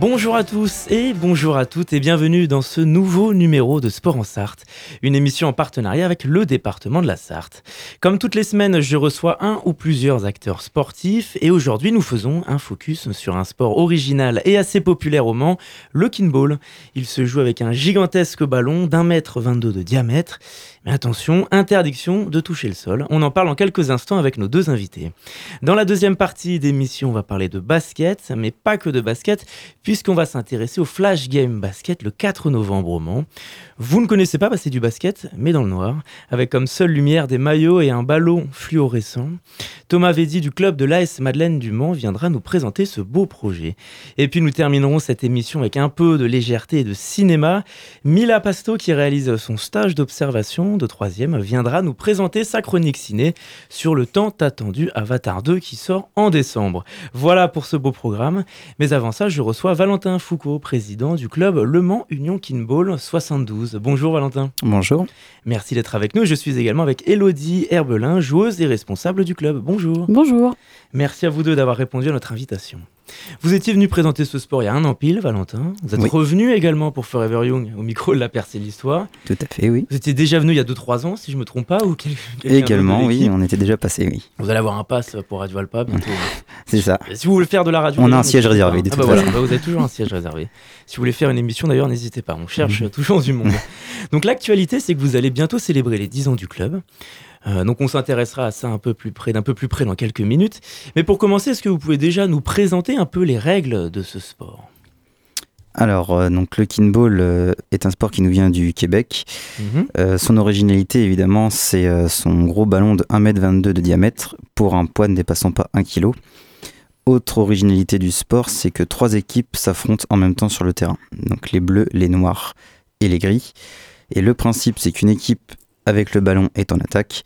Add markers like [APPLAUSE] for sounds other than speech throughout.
Bonjour à tous et bonjour à toutes et bienvenue dans ce nouveau numéro de Sport en Sarthe, une émission en partenariat avec le département de la Sarthe. Comme toutes les semaines, je reçois un ou plusieurs acteurs sportifs et aujourd'hui nous faisons un focus sur un sport original et assez populaire au Mans, le kinball. Il se joue avec un gigantesque ballon d'un mètre 22 de diamètre mais attention, interdiction de toucher le sol. On en parle en quelques instants avec nos deux invités. Dans la deuxième partie d'émission, on va parler de basket, mais pas que de basket, puisqu'on va s'intéresser au Flash Game Basket le 4 novembre au Mans. Vous ne connaissez pas, bah, c'est du basket, mais dans le noir, avec comme seule lumière des maillots et un ballon fluorescent. Thomas Védy du club de l'AS Madeleine du Mans viendra nous présenter ce beau projet. Et puis nous terminerons cette émission avec un peu de légèreté et de cinéma. Mila Pasto, qui réalise son stage d'observation de troisième viendra nous présenter sa chronique ciné sur le temps attendu Avatar 2 qui sort en décembre. Voilà pour ce beau programme. Mais avant ça, je reçois Valentin Foucault, président du club Le Mans Union Kinball 72. Bonjour Valentin. Bonjour. Merci d'être avec nous. Je suis également avec Elodie Herbelin, joueuse et responsable du club. Bonjour. Bonjour. Merci à vous deux d'avoir répondu à notre invitation. Vous étiez venu présenter ce sport il y a un an pile, Valentin. Vous êtes revenu également pour Forever Young au micro de la percée de l'histoire. Tout à fait, oui. Vous étiez déjà venu il y a 2-3 ans, si je ne me trompe pas ou Également, oui, on était déjà passé, oui. Vous allez avoir un pass pour Radio Alpa [LAUGHS] bientôt. C'est ça. si vous voulez faire de la radio. On a un siège réservé, de ah bah voilà, bah vous avez toujours un siège réservé. Si vous voulez faire une émission, d'ailleurs, n'hésitez pas. On cherche [LAUGHS] toujours du monde. Donc l'actualité, c'est que vous allez bientôt célébrer les 10 ans du club. Euh, donc on s'intéressera à ça un peu plus près, d'un peu plus près dans quelques minutes. Mais pour commencer, est-ce que vous pouvez déjà nous présenter un peu les règles de ce sport? Alors, euh, donc le kinball euh, est un sport qui nous vient du Québec. Mhm. son originalité, évidemment, c'est son gros ballon de 1m22 de diamètre pour un poids ne dépassant pas 1 kg. Autre originalité du sport, c'est que trois équipes s'affrontent en même temps sur le terrain. Donc les bleus, les noirs et les gris. Et le principe, c'est qu'une équipe avec le ballon est en attaque.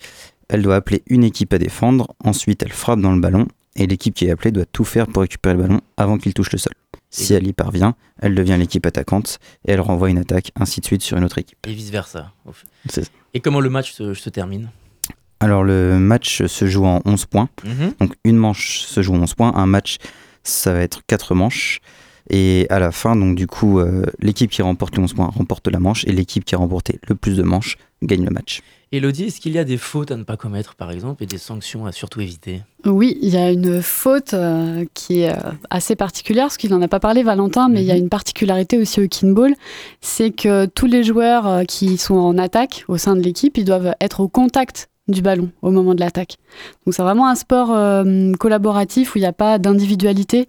Elle doit appeler une équipe à défendre, ensuite elle frappe dans le ballon et l'équipe qui est appelée doit tout faire pour récupérer le ballon avant qu'il touche le sol. Si elle y parvient, elle devient l'équipe attaquante et elle renvoie une attaque, ainsi de suite sur une autre équipe. Et vice-versa. Et comment le match se, termine? Alors le match se joue en 11 points. Mhm. Donc une manche se joue en 11 points. Un match, ça va être 4 manches. Et à la fin, donc du coup, euh, l'équipe qui remporte les 11 points remporte la manche et l'équipe qui a remporté le plus de manches gagne le match. Elodie, est-ce qu'il y a des fautes à ne pas commettre, par exemple, et des sanctions à surtout éviter? Oui, il y a une faute euh, qui est euh, assez particulière, parce qu'il n'en a pas parlé, Valentin, mais il y a mhm. une particularité aussi au kinball, c'est que tous les joueurs qui sont en attaque au sein de l'équipe, ils doivent être au contact du ballon au moment de l'attaque. Donc c'est vraiment un sport collaboratif où il n'y a pas d'individualité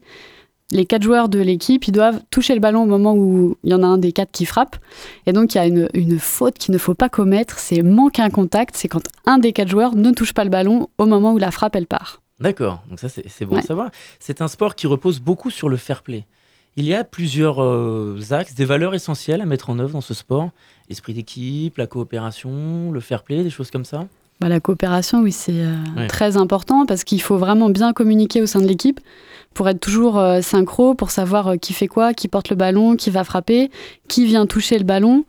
les quatre joueurs de l'équipe, ils doivent toucher le ballon au moment où il y en a un des quatre qui frappe. Et donc, il y a une, faute qu'il ne faut pas commettre, c'est manquer un contact, c'est quand un des quatre joueurs ne touche pas le ballon au moment où la frappe, elle part. D'accord, donc ça c'est bon à savoir. C'est un sport qui repose beaucoup sur le fair play. Il y a plusieurs euh, axes, des valeurs essentielles à mettre en œuvre dans ce sport. L'esprit d'équipe, la coopération, le fair play, des choses comme ça? Bah, La coopération, oui, c'est euh, très important parce qu'il faut vraiment bien communiquer au sein de l'équipe pour être toujours euh, synchro, pour savoir euh, qui fait quoi, qui porte le ballon, qui va frapper, qui vient toucher le ballon.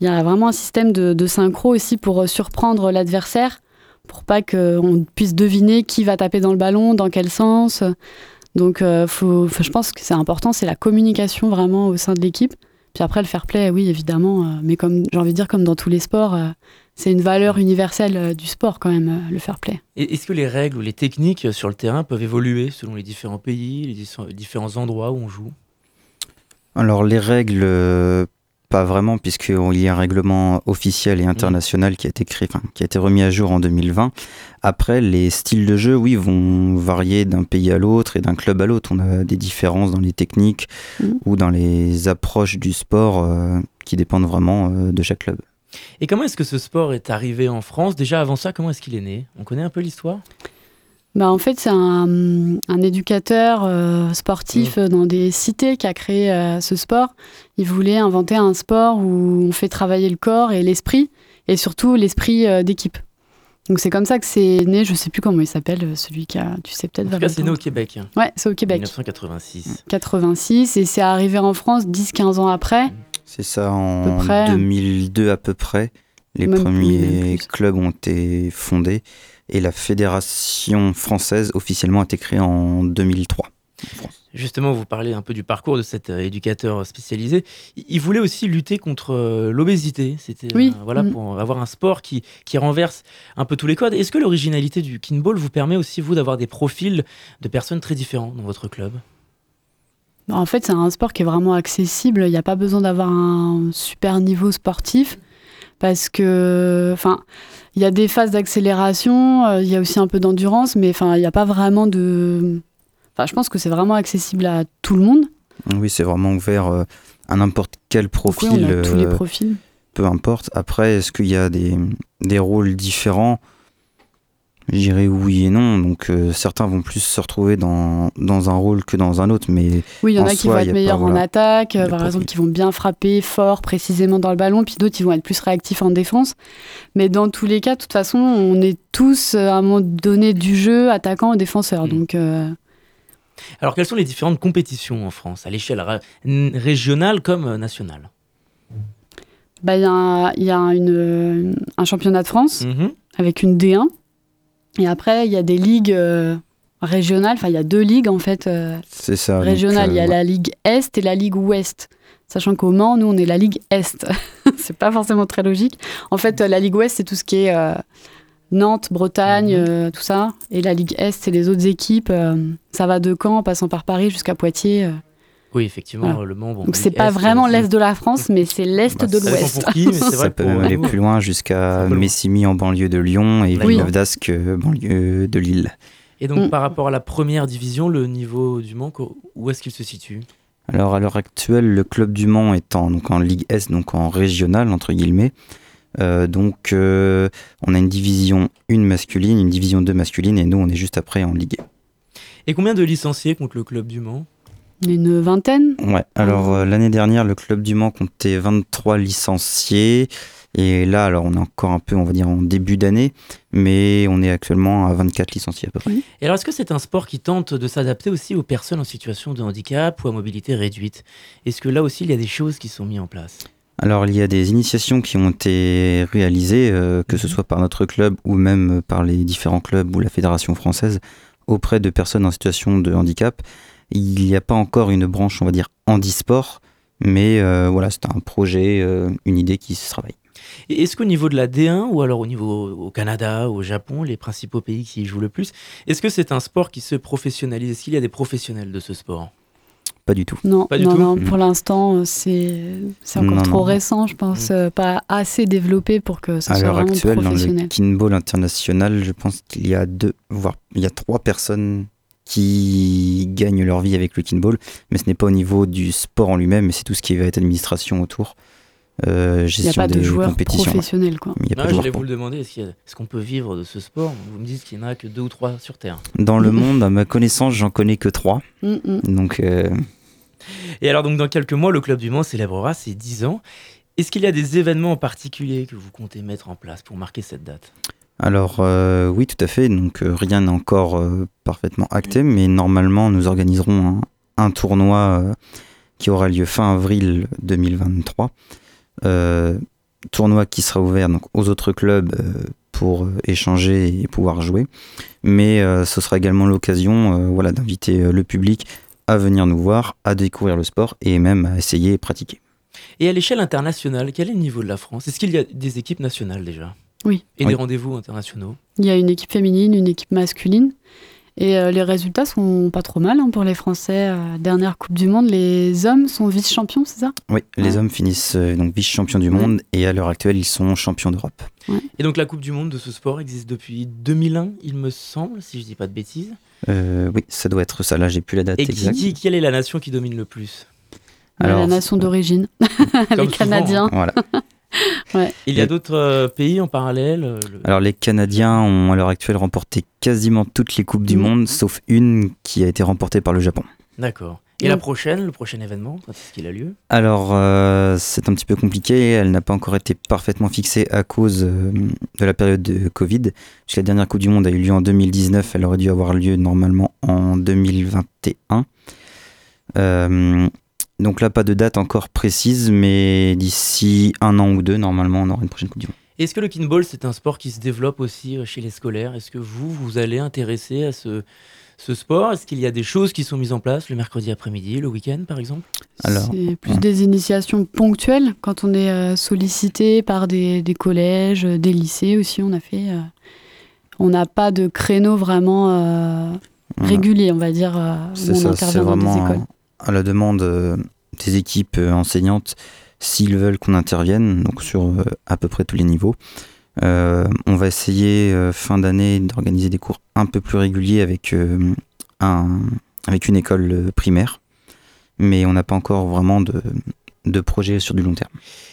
Il y a vraiment un système de, synchro aussi pour surprendre l'adversaire, pour pas qu'on puisse deviner qui va taper dans le ballon, dans quel sens. Donc faut, je pense que c'est important, c'est la communication vraiment au sein de l'équipe. Puis après, le fair play, oui, évidemment, mais comme j'ai envie de dire, comme dans tous les sports, c'est une valeur universelle euh, du sport quand même, euh, le fair play. Est-ce que les règles ou les techniques sur le terrain peuvent évoluer selon les différents pays, les différents endroits où on joue? Alors les règles, euh, pas vraiment, puisqu'il y a un règlement officiel et mmh. international qui a été créé, qui a été remis à jour en 2020. Après, les styles de jeu, oui, vont varier d'un pays à l'autre et d'un club à l'autre. On a des différences dans les techniques mmh. ou dans les approches du sport qui dépendent vraiment de chaque club. Et comment est-ce que ce sport est arrivé en France? Déjà avant ça, comment est-ce qu'il est né? On connaît un peu l'histoire? Bah, En fait, c'est un, éducateur euh, sportif mmh. dans des cités qui a créé euh, ce sport. Il voulait inventer un sport où on fait travailler le corps et l'esprit, et surtout l'esprit euh, d'équipe. Donc c'est comme ça que c'est né, je sais plus comment il s'appelle, celui qui a, tu sais peut-être. En tout cas, c'est né au Québec. Ouais, c'est au Québec. 1986. 86, et c'est arrivé en France 10-15 ans après. Mmh. C'est ça, en 2002 à peu près. Les premiers clubs ont été fondés et la fédération française officiellement a été créée en 2003. Justement, vous parlez un peu du parcours de cet euh, éducateur spécialisé. Il voulait aussi lutter contre euh, l'obésité. C'était oui. Euh, voilà mm. pour avoir un sport qui, qui renverse un peu tous les codes. Est-ce que l'originalité du kinball vous permet aussi vous d'avoir des profils de personnes très différents dans votre club? En fait, c'est un sport qui est vraiment accessible. Il n'y a pas besoin d'avoir un super niveau sportif parce que, enfin, il y a des phases d'accélération, euh, il y a aussi un peu d'endurance, mais enfin, il n'y a pas vraiment de. Enfin, je pense que c'est vraiment accessible à tout le monde. Oui, c'est vraiment ouvert euh, à n'importe quel profil. tous les euh, profils. Peu importe. Après, est-ce qu'il y a des, des rôles différents? J'irais oui et non. Donc euh, certains vont plus se retrouver dans, dans un rôle que dans un autre. Mais oui, il y en a qui vont être meilleurs en attaque, euh, par exemple, qui vont bien frapper fort, précisément dans le ballon, puis d'autres qui vont être plus réactifs en défense. Mais dans tous les cas, de toute façon, on est tous euh, à un moment donné du jeu, attaquant et défenseur. Mm. Donc. Alors, quelles sont les différentes compétitions en France, à l'échelle régionale comme nationale? Bah, Il y a, y a une, un championnat de France mm-hmm. avec une D1 et après, il y a des ligues euh, régionales. Enfin, il y a deux ligues en fait. Euh, c'est ça. Régionales. il y a euh, la ligue Est et la ligue Ouest. Sachant qu'au Mans, nous, on est la ligue Est. [LAUGHS] c'est pas forcément très logique. En fait, la ligue Ouest, c'est tout ce qui est Nantes, Bretagne, mhm. tout ça. Et la ligue Est, c'est les autres équipes. ça va de Caen, en passant par Paris jusqu'à Poitiers. Oui, effectivement, le Mans. Donc c'est pas vraiment l'est de la France, mais c'est l'est bah, de l'Ouest. Ça peut même aller plus loin jusqu'à Messimy en banlieue de Lyon et Villeneuve d'Ascq banlieue de Lille. Et donc mm. par rapport à la première division, le niveau du Mans, où est-ce qu'il se situe? Alors à l'heure actuelle, le club du Mans est en, donc en Ligue S, donc en régional entre guillemets. Euh, donc euh, on a une division 1 masculine, une division 2 masculine et nous on est juste après en Ligue. Et combien de licenciés contre le club du Mans? Une vingtaine Ouais, alors euh, l'année dernière, le Club du Mans comptait 23 licenciés. Et là, alors on est encore un peu, on va dire, en début d'année, mais on est actuellement à 24 licenciés à peu près. Et alors, est-ce que c'est un sport qui tente de s'adapter aussi aux personnes en situation de handicap ou à mobilité réduite? Est-ce que là aussi, il y a des choses qui sont mises en place? Alors il y a des initiations qui ont été réalisées, euh, que ce mhm. soit par notre club ou même par les différents clubs ou la fédération française, auprès de personnes en situation de handicap. Il n'y a pas encore une branche, on va dire, handisport, mais euh, voilà, c'est un projet, euh, une idée qui se travaille. Est-ce qu'au niveau de la D1 ou alors au niveau au Canada, au Japon, les principaux pays qui y jouent le plus, est-ce que c'est un sport qui se professionnalise? Est-ce qu'il y a des professionnels de ce sport? Pas du tout. Non, pas du tout? pour l'instant, euh, c'est encore trop récent, je pense, mm. pas assez développé pour que ça soit vraiment professionnel. À l'heure actuelle, dans le kinball international, je pense qu'il y a deux, voire il y a trois personnes qui gagnent leur vie avec le kinball, mais ce n'est pas au niveau du sport en lui-même, mais c'est tout ce qui va être administration autour. Euh, gestion il n'y a pas de joueurs professionnels. Quoi. Il y a je voulais vous le demander, est-ce qu'on peut vivre de ce sport? Vous me dites qu'il n'y en a que deux ou trois sur Terre. Dans le monde, à ma connaissance, j'en connais que trois. [LAUGHS] Mm, mm. donc, euh, Et alors, donc, dans quelques mois, le Club du Mans célébrera ses 10 ans. Est-ce qu'il y a des événements en particulier que vous comptez mettre en place pour marquer cette date? Alors euh, oui, tout à fait. Donc euh, rien n'est encore euh, parfaitement acté, mais normalement nous organiserons un, tournoi qui aura lieu fin avril 2023. tournoi qui sera ouvert donc, aux autres clubs pour échanger et pouvoir jouer. Mais ce sera également l'occasion voilà, d'inviter le public à venir nous voir, à découvrir le sport et même à essayer et pratiquer. Et à l'échelle internationale, quel est le niveau de la France? Est-ce qu'il y a des équipes nationales déjà? Oui. Et des rendez-vous internationaux Il y a une équipe féminine, une équipe masculine. Et euh, les résultats sont pas trop mal hein, pour les Français. Euh, dernière Coupe du Monde, les hommes sont vice-champions, c'est ça? Oui, les hommes finissent euh, donc vice-champions du monde et à l'heure actuelle, ils sont champions d'Europe. Et donc la Coupe du Monde de ce sport existe depuis 2001, il me semble, si je dis pas de bêtises. oui, ça doit être ça. Là, j'ai plus la date et exacte. Qui, quelle est la nation qui domine le plus? La nation d'origine, [LAUGHS] les Canadiens. Voilà. [LAUGHS] Il y a d'autres pays en parallèle Alors les Canadiens ont à l'heure actuelle remporté quasiment toutes les Coupes du mm. Monde, sauf une qui a été remportée par le Japon. D'accord. Et la prochaine, le prochain événement, quand est-ce qu'il a lieu? Alors, euh, c'est un petit peu compliqué. Elle n'a pas encore été parfaitement fixée à cause euh, de la période de Covid. Puisque la dernière Coupe du Monde a eu lieu en 2019. Elle aurait dû avoir lieu normalement en 2021. Euh, donc là, pas de date encore précise, mais d'ici un an ou deux, normalement, on aura une prochaine Coupe du Monde. Est-ce que le kinball, c'est un sport qui se développe aussi chez les scolaires? Est-ce que vous, vous allez intéresser à ce ce sport? Est-ce qu'il y a des choses qui sont mises en place le mercredi après-midi, le week-end par exemple? C'est plus des initiations ponctuelles quand on est euh, sollicité par des, collèges, euh, des lycées aussi. On a fait. Euh, on n'a pas de créneau vraiment régulier, on va dire. c'est ça, c'est vraiment à la demande des équipes enseignantes s'ils veulent qu'on intervienne, donc sur à peu près tous les niveaux. Euh, on va essayer euh, fin d'année d'organiser des cours un peu plus réguliers euh, avec une école primaire, mais on n'a pas encore vraiment de, de projet sur du long terme.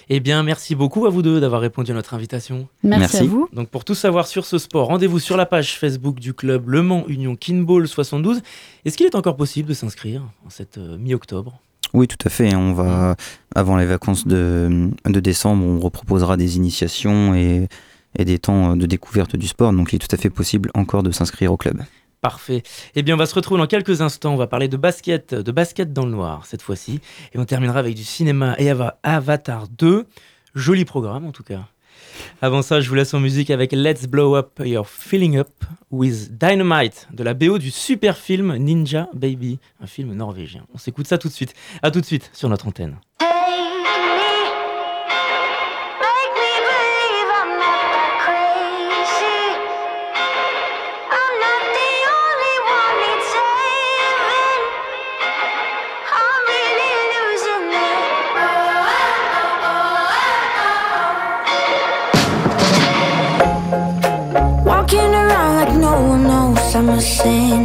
Eh bien, merci beaucoup à vous deux d'avoir répondu à notre invitation. Merci, à vous. Donc, pour tout savoir sur ce sport, rendez-vous sur la page Facebook du club Le Mans Union Kinball 72. Est-ce qu'il est encore possible de s'inscrire en cette mi-octobre? Oui, tout à fait. On va, avant les vacances de, de décembre, on reproposera des initiations et et des temps euh, de découverte du sport. Donc il est tout à fait possible encore de s'inscrire au club. Parfait. Eh bien, on va se retrouver dans quelques instants. On va parler de basket, de basket dans le noir cette fois-ci. Et on terminera avec du cinéma et Avatar 2. Joli programme en tout cas. Avant ça, je vous laisse en musique avec Let's Blow Up Your Feeling Up with Dynamite de la BO du super film Ninja Baby, un film norvégien. On s'écoute ça tout de suite. À tout de suite sur notre antenne. A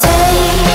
Take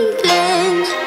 feeling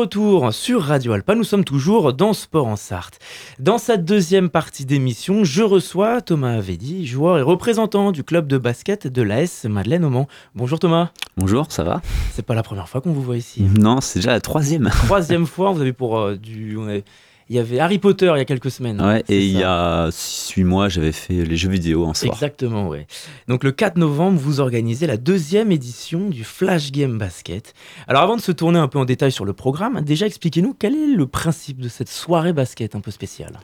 retour sur Radio Alpa, nous sommes toujours dans Sport en Sarthe. Dans cette deuxième partie d'émission, je reçois Thomas Avedi, joueur et représentant du club de basket de l'AS Madeleine Aumont. Bonjour Thomas. Bonjour, ça va? C'est pas la première fois qu'on vous voit ici. Non, c'est déjà la troisième. Troisième fois, vous avez pour euh, du... Il y avait Harry Potter il y a quelques semaines. Ouais, et il y a 6 mois, j'avais fait les jeux vidéo en soir. Exactement, ouais. Donc le 4 novembre, vous organisez la deuxième édition du Flash Game Basket. Alors avant de se tourner un peu en détail sur le programme, déjà expliquez-nous quel est le principe de cette soirée basket un peu spéciale.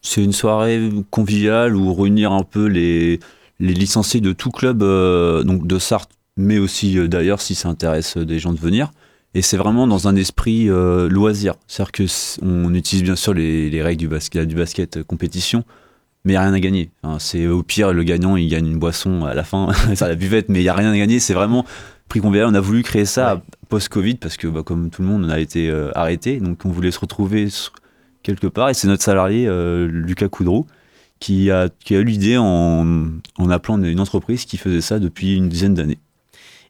C'est une soirée conviviale où réunir un peu les, les licenciés de tout club, euh, donc de Sarthe, mais aussi euh, d'ailleurs si ça intéresse des gens de venir. Et c'est vraiment dans un esprit euh, loisir. C'est-à-dire qu'on utilise bien sûr les, règles du basket, du basket euh, compétition, mais il n'y a rien à gagner. c'est au pire, le gagnant, il gagne une boisson à la fin, [LAUGHS] ça la buvette, mais il n'y a rien à gagner. C'est vraiment prix convivial. On a voulu créer ça post-Covid parce que, bah, comme tout le monde, on a été euh, arrêté. Donc, on voulait se retrouver quelque part. Et c'est notre salarié, Lucas Coudreau, qui a, qui a eu l'idée en, en appelant une entreprise qui faisait ça depuis une dizaine d'années.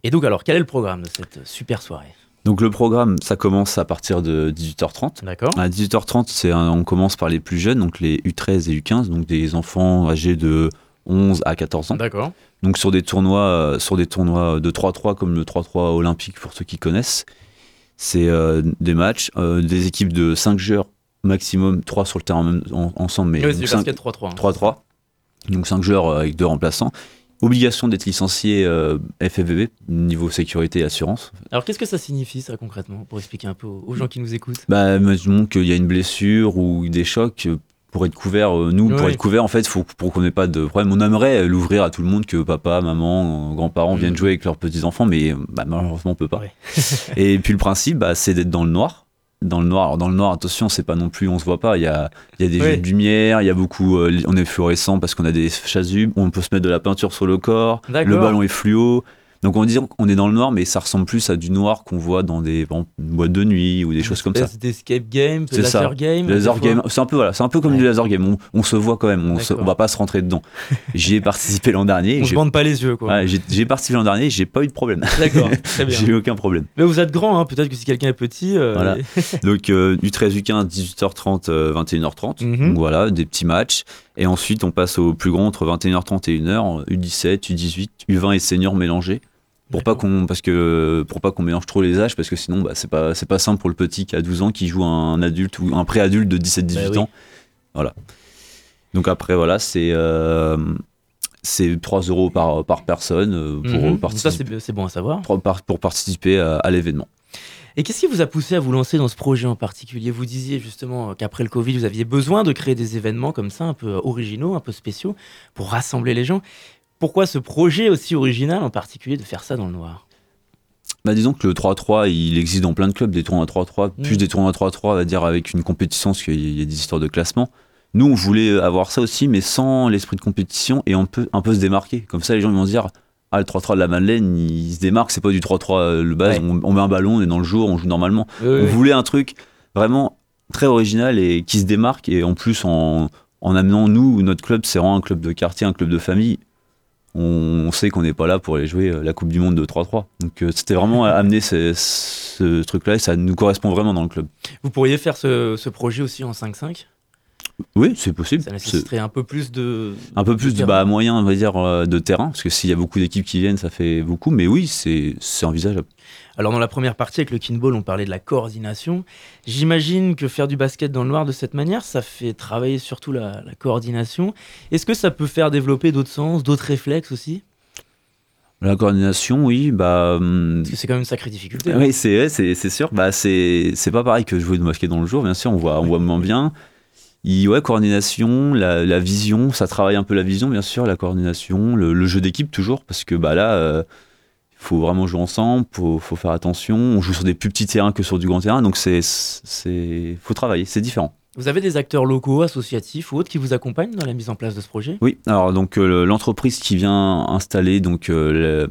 Et donc, alors, quel est le programme de cette super soirée? Donc le programme, ça commence à partir de 18h30. D'accord. À 18h30, c'est on commence par les plus jeunes, donc les U13 et U15, donc des enfants âgés de 11 à 14 ans. D'accord. Donc sur des tournois, euh, sur des tournois de 3-3 comme le 3-3 olympique pour ceux qui connaissent. C'est euh, des matchs, euh, des équipes de 5 joueurs maximum, 3 sur le terrain ensemble, mais oui, c'est 3-3. 3-3. Donc 5 joueurs avec deux remplaçants obligation d'être licencié euh, FFVB, niveau sécurité et assurance. Alors qu'est-ce que ça signifie ça concrètement, pour expliquer un peu aux gens qui nous écoutent? Bah, disons qu'il y a une blessure ou des chocs. Euh, pour être couvert, euh, nous, pour être couvert, en fait, faut, pour qu'on n'ait pas de problème. On aimerait l'ouvrir à tout le monde, que papa, maman, grands-parents viennent mm. jouer avec leurs petits-enfants, mais bah, malheureusement, on peut pas. [LAUGHS] et puis le principe, bah, c'est d'être dans le noir dans le noir. Alors dans le noir, attention, c'est pas non plus, on se voit pas. Il y a, il y a des jeux de lumière, il y a beaucoup, euh, on est fluorescent parce qu'on a des chasubles, on peut se mettre de la peinture sur le corps, le ballon est fluo. Donc on dit qu'on est dans le noir, mais ça ressemble plus à du noir qu'on voit dans des boîtes de nuit ou des choses comme ça. Des escape game, des laser game. Laser game, c'est un peu voilà, c'est un peu comme du laser game. On, se voit quand même, on, se, va pas se rentrer dedans. [LAUGHS] J'y ai participé l'an dernier. On se bande pas les yeux quoi. j'ai participé l'an dernier, j'ai pas eu de problème. D'accord, [LAUGHS] très bien. j'ai eu aucun problème. Mais vous êtes grand, hein, peut-être que si quelqu'un est petit. Euh, voilà. [LAUGHS] Donc euh, du 13 U15, 18h30, 21h30. Donc voilà, des petits matchs. Et ensuite on passe au plus grand entre 21h30 et 1h, U17, U18, U20 et senior mélangés pour pas qu'on parce que pour pas qu'on mélange trop les âges parce que sinon bah, c'est pas c'est pas simple pour le petit qui a 12 ans qui joue un adulte ou un pré-adulte de 17 18 bah ans voilà donc après voilà c'est euh, c'est 3 euros par, par personne euh, pour mhm. participer. C'est bon à savoir. Pour, pour participer à, l'événement. Et qu'est-ce qui vous a poussé à vous lancer dans ce projet en particulier? Vous disiez justement qu'après le Covid, vous aviez besoin de créer des événements comme ça, un peu originaux, un peu spéciaux, pour rassembler les gens. Pourquoi ce projet aussi original en particulier de faire ça dans le noir? Bah disons que le 3-3, il existe dans plein de clubs, des tournois 3-3, mm. plus des tournois 3-3, on va dire, avec une compétition, parce qu'il y a des histoires de classement. Nous, on voulait avoir ça aussi, mais sans l'esprit de compétition et on peut un peu se démarquer. Comme ça, les gens vont se dire Ah, le 3-3 de la Madeleine, il se démarque, c'est pas du 3-3 euh, le base, on, met un ballon, on est dans le jour, on joue normalement. on voulait un truc vraiment très original et qui se démarque, et en plus, en, en amenant nous, notre club, c'est vraiment un club de quartier, un club de famille on, sait qu'on n'est pas là pour aller jouer euh, la Coupe du Monde de 3-3. Donc euh, c'était vraiment [LAUGHS] amener ce, truc-là et ça nous correspond vraiment dans le club. Vous pourriez faire ce, projet aussi en 5-5 oui, c'est possible. Ça nécessiterait un peu plus de. Un peu plus de, bah, moyens, on va dire, euh, de terrain, parce que s'il y a beaucoup d'équipes qui viennent, ça fait beaucoup, mais oui, c'est envisageable. Alors dans la première partie avec le kinball, on parlait de la coordination. J'imagine que faire du basket dans le noir de cette manière, ça fait travailler surtout la, coordination. Est-ce que ça peut faire développer d'autres sens, d'autres réflexes aussi? La coordination, oui, bah. Hum, c'est quand même une sacrée difficulté. Oui, c'est sûr. Bah, c'est pas pareil que jouer de basket dans le jour, bien sûr, on voit, on voit moins bien. Il, ouais, coordination, la, vision, ça travaille un peu la vision, bien sûr, la coordination, le, jeu d'équipe toujours, parce que bah là, euh, faut vraiment jouer ensemble, faut, faut faire attention. On joue sur des plus petits terrains que sur du grand terrain, donc c'est, c'est, faut travailler, c'est différent. Vous avez des acteurs locaux, associatifs ou autres qui vous accompagnent dans la mise en place de ce projet? Oui, alors donc euh, l'entreprise qui vient installer donc euh,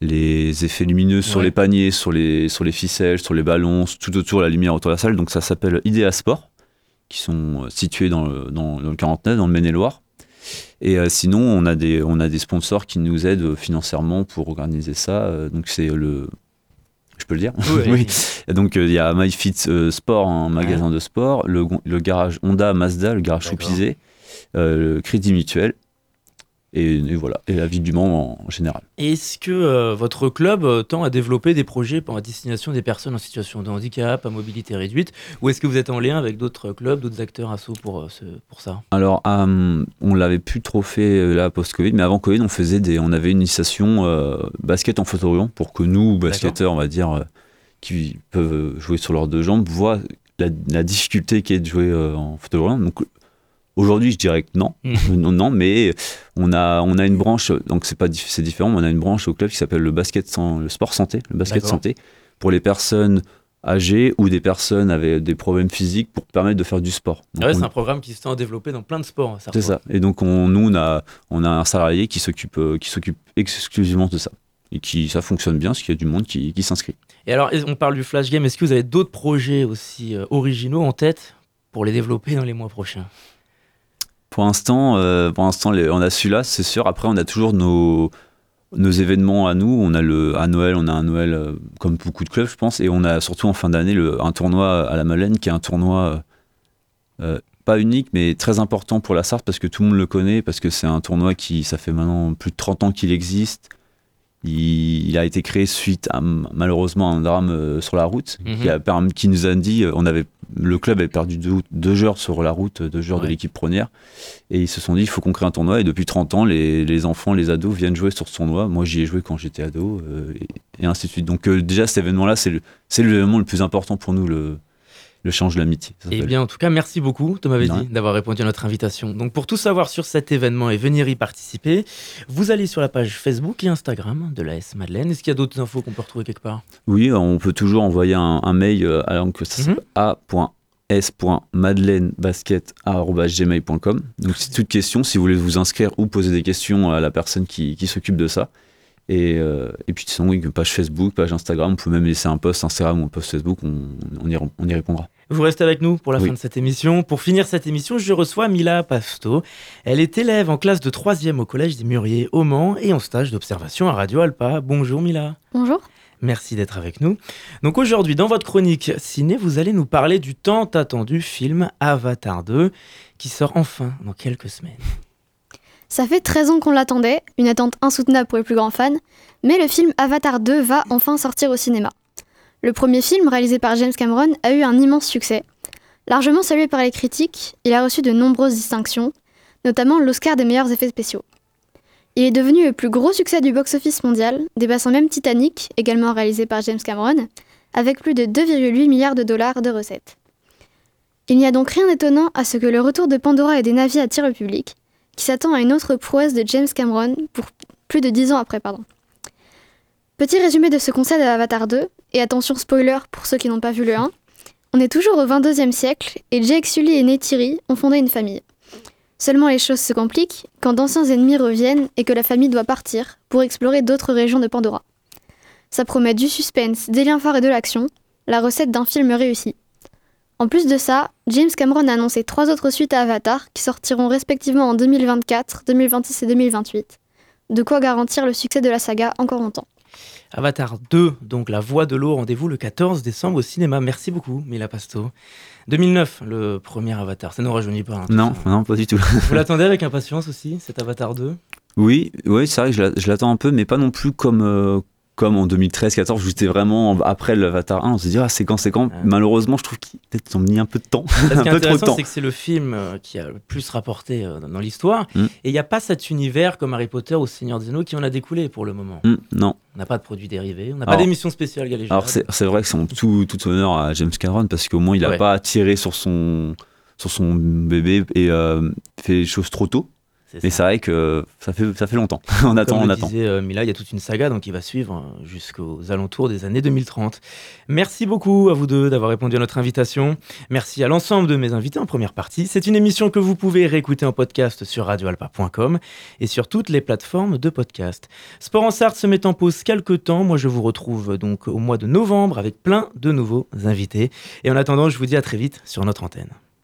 les effets lumineux sur les paniers, sur les, sur les ficelles, sur les ballons, tout autour de la lumière autour de la salle, donc ça s'appelle Idea Sport, qui sont euh, situés dans le, dans, dans le 49, dans le Maine-et-Loire. Et euh, sinon, on a, des, on a des sponsors qui nous aident financièrement pour organiser ça. Euh, donc, c'est le. Je peux le dire. Oui. [LAUGHS] Donc il y a MyFit Sport, un magasin de sport, le, le, garage Honda Mazda, le garage Choupisé, le Crédit Mutuel et, voilà, et la vie du Mans en, général. Est-ce que euh, votre club euh, tend à développer des projets pour la destination des personnes en situation de handicap, à mobilité réduite, ou est-ce que vous êtes en lien avec d'autres clubs, d'autres acteurs assos pour, euh, pour ça? Alors, on l'avait plus trop fait là post-Covid, mais avant Covid, on faisait des, on avait une initiation basket en fauteuil pour que nous, basketteurs, on va dire, qui peuvent jouer sur leurs deux jambes, voient la, la difficulté qui est de jouer en fauteuil. Donc, Aujourd'hui, je dirais que non, mhm. [LAUGHS] non, non, mais on a, on a une branche, donc c'est pas c'est différent, mais on a une branche au club qui s'appelle le basket sans, le sport santé, le basket santé, pour les personnes âgées ou des personnes avec des problèmes physiques pour permettre de faire du sport. C'est un programme qui se tend à développer dans plein de sports. C'est ça. Et donc on, nous on a, on a un salarié qui s'occupe euh, qui s'occupe exclusivement de ça et qui ça fonctionne bien, parce qu'il y a du monde qui, qui s'inscrit. Et alors on parle du flash game. Est-ce que vous avez d'autres projets aussi euh, originaux en tête pour les développer dans les mois prochains? Pour l'instant, euh, pour l'instant, on a celui-là, c'est sûr. Après, on a toujours nos, événements à nous. On a le, à Noël, on a un Noël euh, comme beaucoup de clubs, je pense. Et on a surtout en fin d'année un tournoi à la Malène qui est un tournoi euh, pas unique, mais très important pour la Sarthe parce que tout le monde le connaît, parce que c'est un tournoi qui, ça fait maintenant plus de 30 ans qu'il existe. Il, a été créé suite à malheureusement un drame sur la route mhm. qui, a, qui, nous a dit on avait le club avait perdu deux, deux joueurs sur la route, deux joueurs de l'équipe première. Et ils se sont dit, il faut qu'on crée un tournoi. Et depuis 30 ans, les, enfants, les ados viennent jouer sur ce tournoi. Moi, j'y ai joué quand j'étais ado, euh, et, ainsi de suite. Donc, euh, déjà, cet événement-là, c'est l'événement le, plus important pour nous, le, le change de l'amitié. Eh bien, en tout cas, merci beaucoup, Thomas Védy, d'avoir répondu à notre invitation. Donc, pour tout savoir sur cet événement et venir y participer, vous allez sur la page Facebook et Instagram de l'AS Madeleine. Est-ce qu'il y a d'autres infos qu'on peut retrouver quelque part? Oui, on peut toujours envoyer un, mail euh, à a.s.madeleineBasket.gmail.com. Donc, c'est toute question, si vous voulez vous inscrire ou poser des questions à la personne qui s'occupe de ça. Et, euh, et, puis sinon, oui, page Facebook, page Instagram, on peut même laisser un post Instagram ou un post Facebook, on, on, y, on y, répondra. Vous restez avec nous pour la fin de cette émission. Pour finir cette émission, je reçois Mila Pasto. Elle est élève en classe de 3e au Collège des Muriers au Mans et en stage d'observation à Radio Alpa. Bonjour Mila. Bonjour. Merci d'être avec nous. Donc aujourd'hui, dans votre chronique ciné, vous allez nous parler du tant attendu film Avatar 2 qui sort enfin dans quelques semaines. Ça fait 13 ans qu'on l'attendait, une attente insoutenable pour les plus grands fans, mais le film Avatar 2 va enfin sortir au cinéma. Le premier film, réalisé par James Cameron, a eu un immense succès. Largement salué par les critiques, il a reçu de nombreuses distinctions, notamment l'Oscar des meilleurs effets spéciaux. Il est devenu le plus gros succès du box-office mondial, dépassant même Titanic, également réalisé par James Cameron, avec plus de 2,8 milliards de dollars de recettes. Il n'y a donc rien d'étonnant à ce que le retour de Pandora et des navires attire le public, qui s'attend à une autre prouesse de James Cameron pour plus de dix ans après. Pardon. Petit résumé de ce concept d'Avatar 2, et attention spoiler pour ceux qui n'ont pas vu le 1, on est toujours au 22e siècle et Jake Sully et Neytiri ont fondé une famille. Seulement les choses se compliquent quand d'anciens ennemis reviennent et que la famille doit partir pour explorer d'autres régions de Pandora. Ça promet du suspense, des liens forts et de l'action, la recette d'un film réussi. En plus de ça, James Cameron a annoncé trois autres suites à Avatar qui sortiront respectivement en 2024, 2026 et 2028. De quoi garantir le succès de la saga encore longtemps. Avatar 2, donc La Voix de l'eau, rendez-vous le 14 décembre au cinéma. Merci beaucoup, Mila Pasto. 2009, le premier Avatar, ça ne nous rajeunit pas. Hein, non, non, pas du tout. Vous [LAUGHS] l'attendez avec impatience aussi, cet Avatar 2 Oui, oui c'est vrai que je l'attends un peu, mais pas non plus comme, euh, comme en 2013-14, j'étais vraiment après l'Avatar 1, on se dit ah c'est quand c'est quand. Malheureusement, je trouve qu'ils ont mis un peu de temps, [LAUGHS] un peu trop de temps. c'est que c'est le film euh, qui a le plus rapporté euh, dans l'histoire, mm. et il n'y a pas cet univers comme Harry Potter ou Seigneur des Anneaux qui en a découlé pour le moment. Mm, non. On n'a pas de produits dérivés, on n'a pas d'émission spéciale galéjade. Alors c'est vrai que c'est tout, tout honneur à James Cameron parce qu'au moins il n'a pas tiré sur son sur son bébé et euh, fait les choses trop tôt. Mais c'est vrai que ça fait, ça fait longtemps. [LAUGHS] on attend, on attend. Disait, euh, Mila, il y a toute une saga donc il va suivre euh, jusqu'aux alentours des années 2030. Merci beaucoup à vous deux d'avoir répondu à notre invitation. Merci à l'ensemble de mes invités en première partie. C'est une émission que vous pouvez réécouter en podcast sur radioalpa.com et sur toutes les plateformes de podcast. Sport en Sarthe se met en pause quelques temps. Moi, je vous retrouve donc au mois de novembre avec plein de nouveaux invités. Et en attendant, je vous dis à très vite sur notre antenne.